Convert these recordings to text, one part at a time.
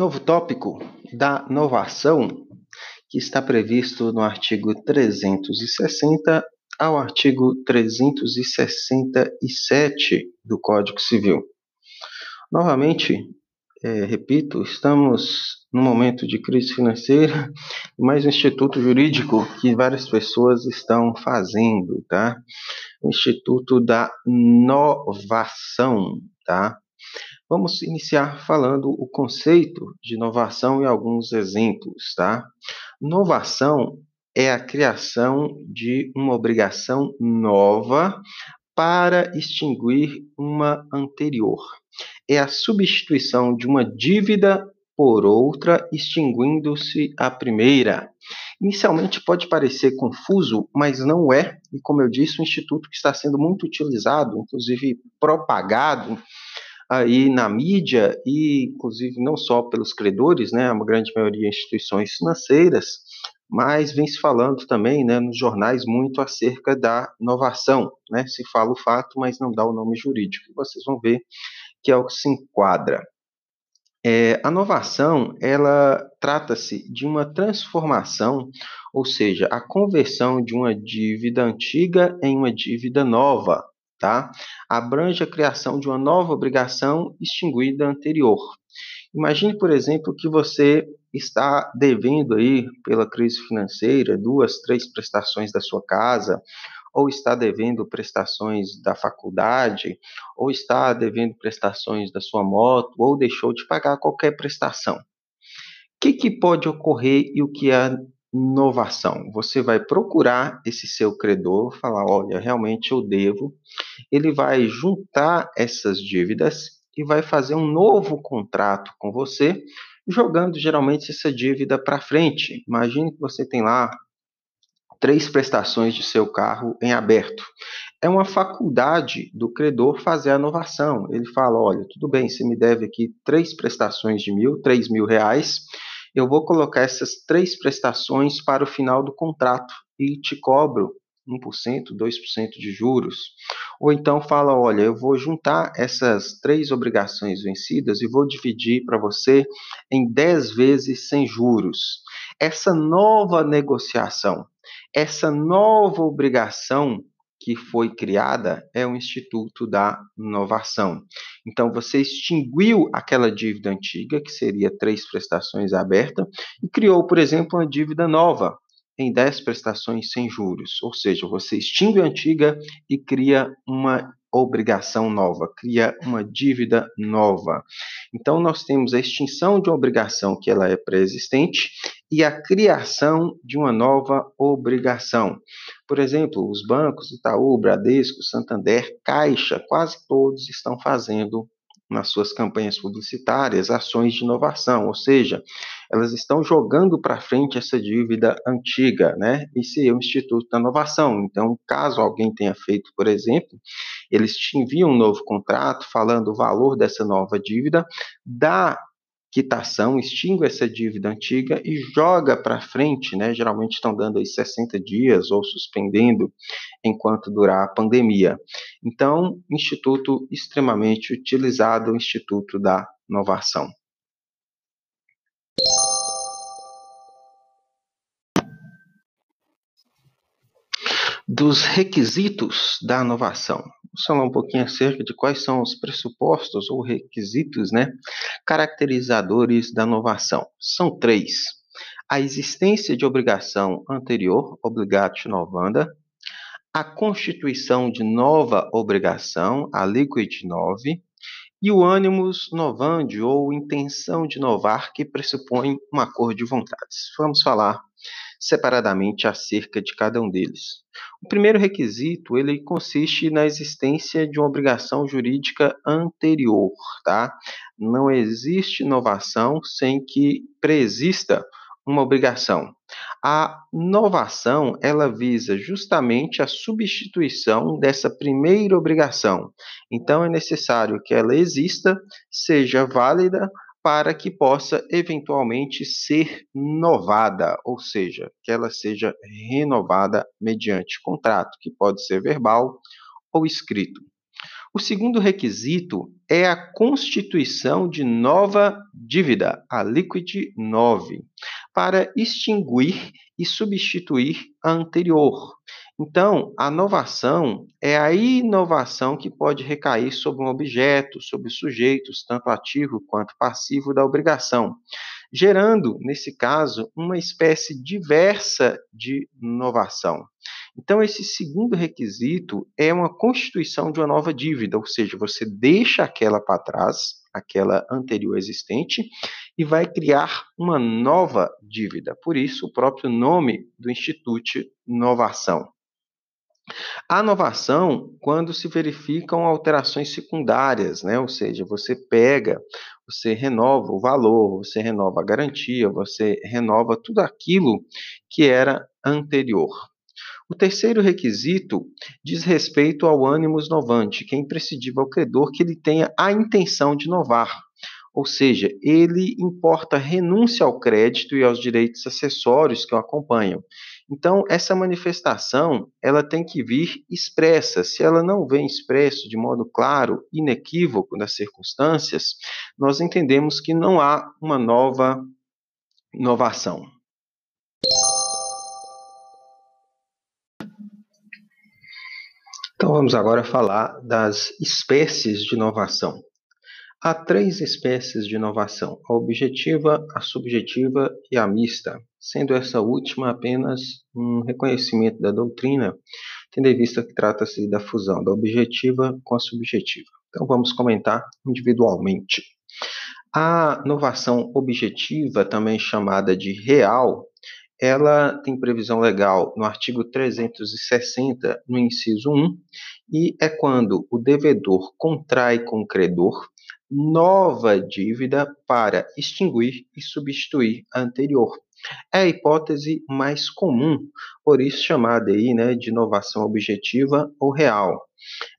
Novo tópico da novação, que está previsto no artigo 360 ao artigo 367 do Código Civil. Novamente, é, repito, estamos num momento de crise financeira, mais um instituto jurídico que várias pessoas estão fazendo, tá? O Instituto da Novação, tá? Vamos iniciar falando o conceito de inovação e alguns exemplos, tá? Inovação é a criação de uma obrigação nova para extinguir uma anterior. É a substituição de uma dívida por outra, extinguindo-se a primeira. Inicialmente pode parecer confuso, mas não é, e como eu disse, um instituto que está sendo muito utilizado, inclusive propagado aí na mídia e inclusive não só pelos credores, né, a grande maioria instituições financeiras, mas vem se falando também, né, nos jornais muito acerca da inovação, né? Se fala o fato, mas não dá o nome jurídico. Vocês vão ver que é o que se enquadra. É, a inovação, ela trata-se de uma transformação, ou seja, a conversão de uma dívida antiga em uma dívida nova, tá? Abrange a criação de uma nova obrigação extinguida anterior. Imagine, por exemplo, que você está devendo aí pela crise financeira duas, três prestações da sua casa, ou está devendo prestações da faculdade, ou está devendo prestações da sua moto, ou deixou de pagar qualquer prestação. O que, que pode ocorrer e o que é inovação. Você vai procurar esse seu credor, falar, olha, realmente eu devo. Ele vai juntar essas dívidas e vai fazer um novo contrato com você, jogando geralmente essa dívida para frente. Imagine que você tem lá três prestações de seu carro em aberto. É uma faculdade do credor fazer a inovação. Ele fala, olha, tudo bem, você me deve aqui três prestações de mil, três mil reais, eu vou colocar essas três prestações para o final do contrato e te cobro 1%, 2% de juros. Ou então fala, olha, eu vou juntar essas três obrigações vencidas e vou dividir para você em 10 vezes sem juros. Essa nova negociação, essa nova obrigação que foi criada é o Instituto da Inovação. Então, você extinguiu aquela dívida antiga, que seria três prestações abertas, e criou, por exemplo, uma dívida nova, em 10 prestações sem juros. Ou seja, você extingue a antiga e cria uma obrigação nova, cria uma dívida nova. Então nós temos a extinção de uma obrigação que ela é pré-existente e a criação de uma nova obrigação. Por exemplo, os bancos Itaú, Bradesco, Santander, Caixa, quase todos estão fazendo nas suas campanhas publicitárias ações de inovação, ou seja, elas estão jogando para frente essa dívida antiga, né? Esse é o Instituto da Inovação. Então, caso alguém tenha feito, por exemplo, eles te enviam um novo contrato falando o valor dessa nova dívida, dá quitação, extingue essa dívida antiga e joga para frente, né? Geralmente estão dando aí 60 dias ou suspendendo enquanto durar a pandemia. Então, instituto extremamente utilizado, o Instituto da Inovação. Dos requisitos da inovação. Vamos falar um pouquinho acerca de quais são os pressupostos ou requisitos né, caracterizadores da inovação. São três. A existência de obrigação anterior, obligatio novanda, a constituição de nova obrigação, a liquid nove, e o animus novandi, ou intenção de inovar, que pressupõe um acordo de vontades. Vamos falar separadamente acerca de cada um deles. O primeiro requisito, ele consiste na existência de uma obrigação jurídica anterior, tá? Não existe inovação sem que preexista uma obrigação. A inovação, ela visa justamente a substituição dessa primeira obrigação. Então é necessário que ela exista, seja válida para que possa eventualmente ser novada, ou seja, que ela seja renovada mediante contrato, que pode ser verbal ou escrito. O segundo requisito é a constituição de nova dívida, a liquid nove, para extinguir e substituir a anterior. Então, a novação é a inovação que pode recair sobre um objeto, sobre sujeitos, tanto ativo quanto passivo da obrigação, gerando, nesse caso, uma espécie diversa de novação. Então, esse segundo requisito é uma constituição de uma nova dívida, ou seja, você deixa aquela para trás, aquela anterior existente, e vai criar uma nova dívida. Por isso, o próprio nome do Instituto Novação. A novação, quando se verificam alterações secundárias, né? ou seja, você pega, você renova o valor, você renova a garantia, você renova tudo aquilo que era anterior. O terceiro requisito diz respeito ao ânimos novante, que é imprescindível ao credor que ele tenha a intenção de inovar, ou seja, ele importa renúncia ao crédito e aos direitos acessórios que o acompanham. Então, essa manifestação, ela tem que vir expressa. Se ela não vem expresso de modo claro, inequívoco nas circunstâncias, nós entendemos que não há uma nova inovação. Então, vamos agora falar das espécies de inovação. Há três espécies de inovação: a objetiva, a subjetiva e a mista, sendo essa última apenas um reconhecimento da doutrina, tendo em vista que trata-se da fusão da objetiva com a subjetiva. Então vamos comentar individualmente. A inovação objetiva, também chamada de real, ela tem previsão legal no artigo 360, no inciso 1, e é quando o devedor contrai com o credor nova dívida para extinguir e substituir a anterior. É a hipótese mais comum, por isso chamada aí, né, de inovação objetiva ou real.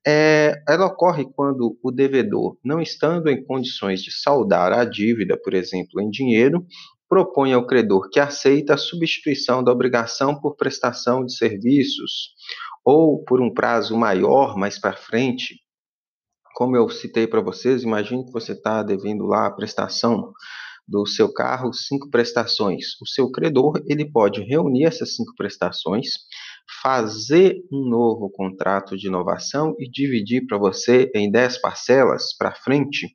É, ela ocorre quando o devedor, não estando em condições de saldar a dívida, por exemplo, em dinheiro, propõe ao credor que aceita a substituição da obrigação por prestação de serviços ou por um prazo maior mais para frente, como eu citei para vocês, imagine que você está devendo lá a prestação do seu carro, cinco prestações. O seu credor ele pode reunir essas cinco prestações, fazer um novo contrato de inovação e dividir para você em dez parcelas para frente,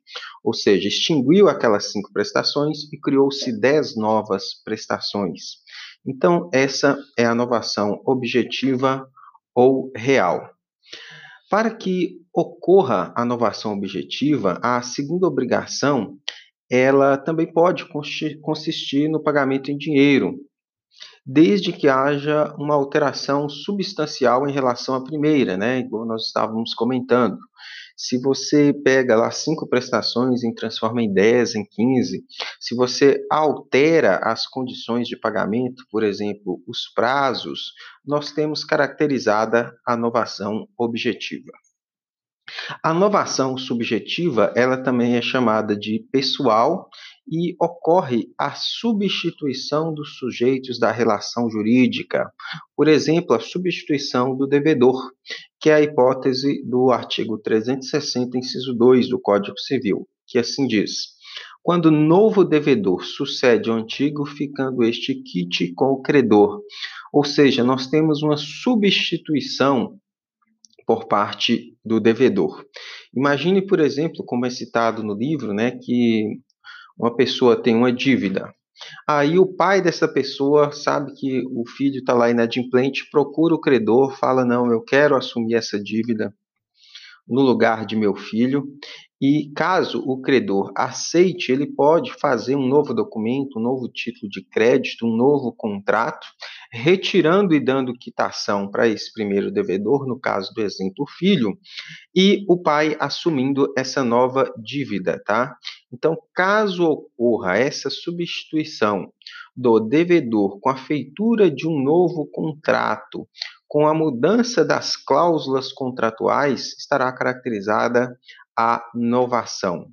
ou seja, extinguiu aquelas cinco prestações e criou-se dez novas prestações. Então, essa é a inovação objetiva ou real. Para que ocorra a inovação objetiva, a segunda obrigação ela também pode consistir no pagamento em dinheiro, desde que haja uma alteração substancial em relação à primeira, né? Igual nós estávamos comentando. Se você pega lá cinco prestações e transforma em 10, em 15, se você altera as condições de pagamento, por exemplo, os prazos, nós temos caracterizada a inovação objetiva. A novação subjetiva, ela também é chamada de pessoal e ocorre a substituição dos sujeitos da relação jurídica. Por exemplo, a substituição do devedor, que é a hipótese do artigo 360, inciso 2 do Código Civil, que assim diz: quando novo devedor sucede ao antigo, ficando este quite com o credor. Ou seja, nós temos uma substituição por parte do devedor. Imagine, por exemplo, como é citado no livro, né, que uma pessoa tem uma dívida. Aí o pai dessa pessoa sabe que o filho está lá inadimplente, procura o credor, fala: Não, eu quero assumir essa dívida no lugar de meu filho. E caso o credor aceite, ele pode fazer um novo documento, um novo título de crédito, um novo contrato, retirando e dando quitação para esse primeiro devedor, no caso do exemplo filho, e o pai assumindo essa nova dívida, tá? Então, caso ocorra essa substituição do devedor com a feitura de um novo contrato, com a mudança das cláusulas contratuais, estará caracterizada a novação.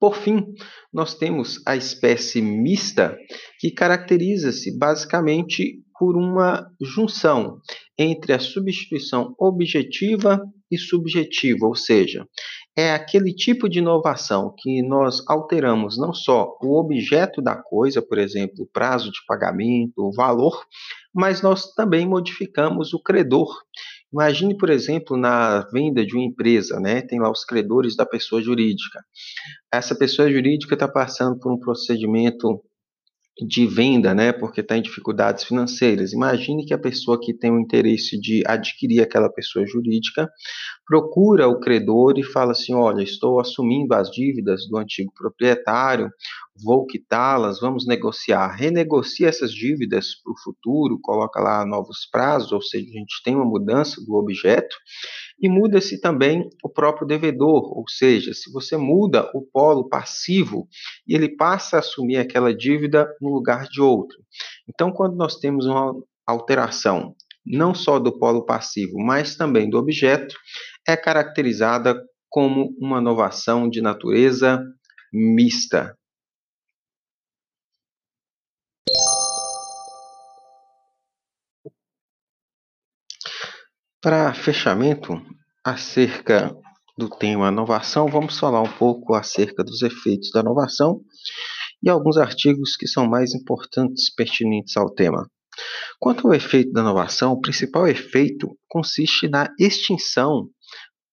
Por fim, nós temos a espécie mista, que caracteriza-se basicamente por uma junção entre a substituição objetiva e subjetiva, ou seja, é aquele tipo de inovação que nós alteramos não só o objeto da coisa, por exemplo, o prazo de pagamento, o valor, mas nós também modificamos o credor. Imagine, por exemplo, na venda de uma empresa, né? Tem lá os credores da pessoa jurídica. Essa pessoa jurídica está passando por um procedimento de venda, né, porque está em dificuldades financeiras. Imagine que a pessoa que tem o interesse de adquirir aquela pessoa jurídica procura o credor e fala assim: Olha, estou assumindo as dívidas do antigo proprietário, vou quitá-las, vamos negociar. Renegocia essas dívidas para o futuro, coloca lá novos prazos, ou seja, a gente tem uma mudança do objeto e muda-se também o próprio devedor, ou seja, se você muda o polo passivo, ele passa a assumir aquela dívida no lugar de outro. Então, quando nós temos uma alteração não só do polo passivo, mas também do objeto, é caracterizada como uma inovação de natureza mista. Para fechamento, acerca do tema inovação, vamos falar um pouco acerca dos efeitos da inovação e alguns artigos que são mais importantes pertinentes ao tema. Quanto ao efeito da inovação, o principal efeito consiste na extinção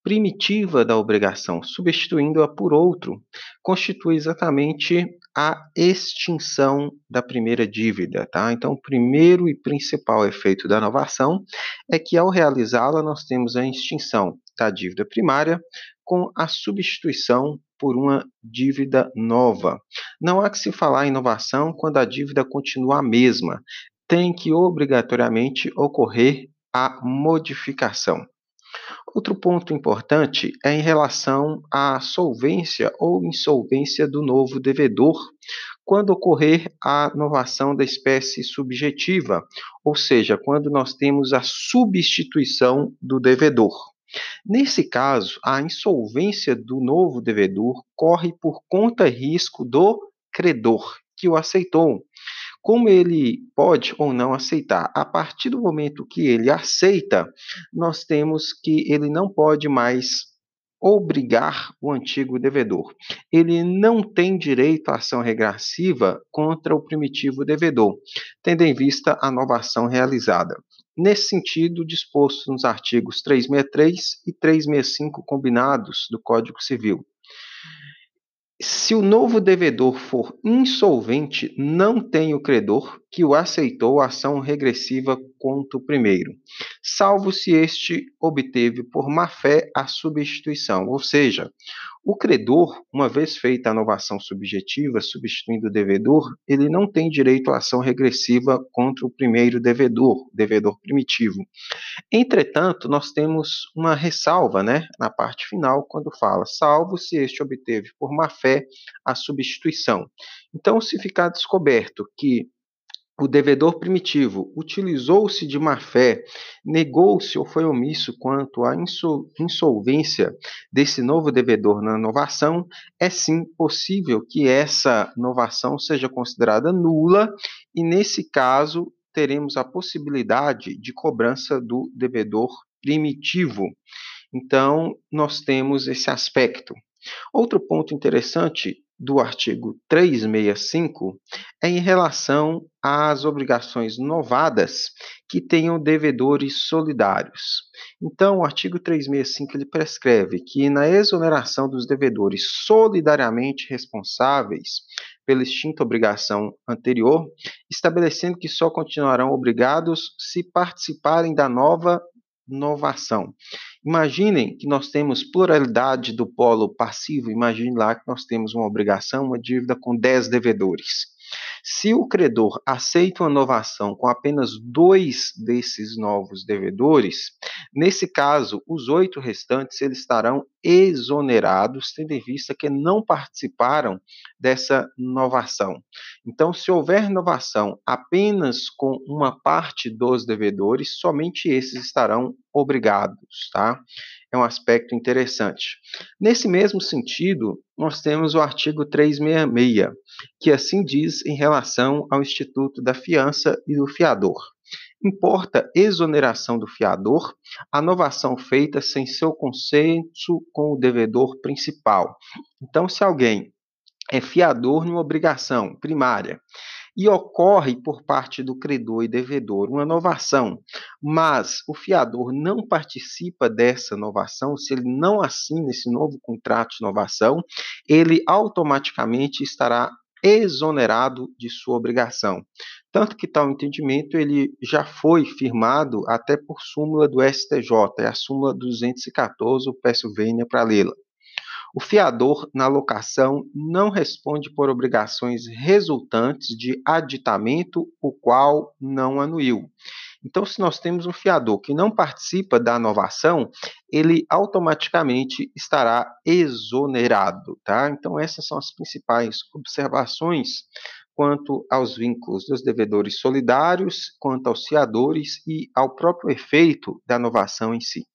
primitiva da obrigação, substituindo-a por outro, constitui exatamente a extinção da primeira dívida, tá? Então, o primeiro e principal efeito da inovação é que ao realizá-la nós temos a extinção da dívida primária com a substituição por uma dívida nova. Não há que se falar em inovação quando a dívida continua a mesma. Tem que obrigatoriamente ocorrer a modificação. Outro ponto importante é em relação à solvência ou insolvência do novo devedor, quando ocorrer a novação da espécie subjetiva, ou seja, quando nós temos a substituição do devedor. Nesse caso, a insolvência do novo devedor corre por conta e risco do credor que o aceitou como ele pode ou não aceitar. A partir do momento que ele aceita, nós temos que ele não pode mais obrigar o antigo devedor. Ele não tem direito à ação regressiva contra o primitivo devedor, tendo em vista a novação realizada. Nesse sentido, disposto nos artigos 363 e 365 combinados do Código Civil. Se o novo devedor for insolvente, não tem o credor que o aceitou a ação regressiva contra o primeiro, salvo se este obteve por má-fé a substituição, ou seja, o credor, uma vez feita a inovação subjetiva, substituindo o devedor, ele não tem direito à ação regressiva contra o primeiro devedor, devedor primitivo. Entretanto, nós temos uma ressalva né, na parte final, quando fala, salvo se este obteve por má fé a substituição. Então, se ficar descoberto que o devedor primitivo utilizou-se de má-fé, negou-se ou foi omisso quanto à insolvência desse novo devedor na novação, é sim possível que essa novação seja considerada nula e, nesse caso, teremos a possibilidade de cobrança do devedor primitivo. Então, nós temos esse aspecto. Outro ponto interessante do artigo 365 é em relação às obrigações novadas que tenham devedores solidários. Então, o artigo 365 ele prescreve que na exoneração dos devedores solidariamente responsáveis pela extinta obrigação anterior, estabelecendo que só continuarão obrigados se participarem da nova novação. Imaginem que nós temos pluralidade do polo passivo, imagine lá que nós temos uma obrigação, uma dívida com 10 devedores. Se o credor aceita uma novação com apenas dois desses novos devedores, nesse caso, os oito restantes eles estarão exonerados, tendo em vista que não participaram dessa novação. Então, se houver novação apenas com uma parte dos devedores, somente esses estarão obrigados, tá? É um aspecto interessante. Nesse mesmo sentido, nós temos o artigo 366, que assim diz em relação ao Instituto da Fiança e do Fiador. importa exoneração do fiador a novação feita sem seu consenso com o devedor principal. Então, se alguém é fiador numa obrigação primária e ocorre por parte do credor e devedor uma novação, mas o fiador não participa dessa novação, se ele não assina esse novo contrato de novação, ele automaticamente estará exonerado de sua obrigação. Tanto que tal entendimento ele já foi firmado até por súmula do STJ, é a súmula 214, peço vênia para lê-la. O fiador, na locação, não responde por obrigações resultantes de aditamento, o qual não anuiu. Então, se nós temos um fiador que não participa da novação, ele automaticamente estará exonerado, tá? Então, essas são as principais observações quanto aos vínculos dos devedores solidários, quanto aos fiadores e ao próprio efeito da novação em si.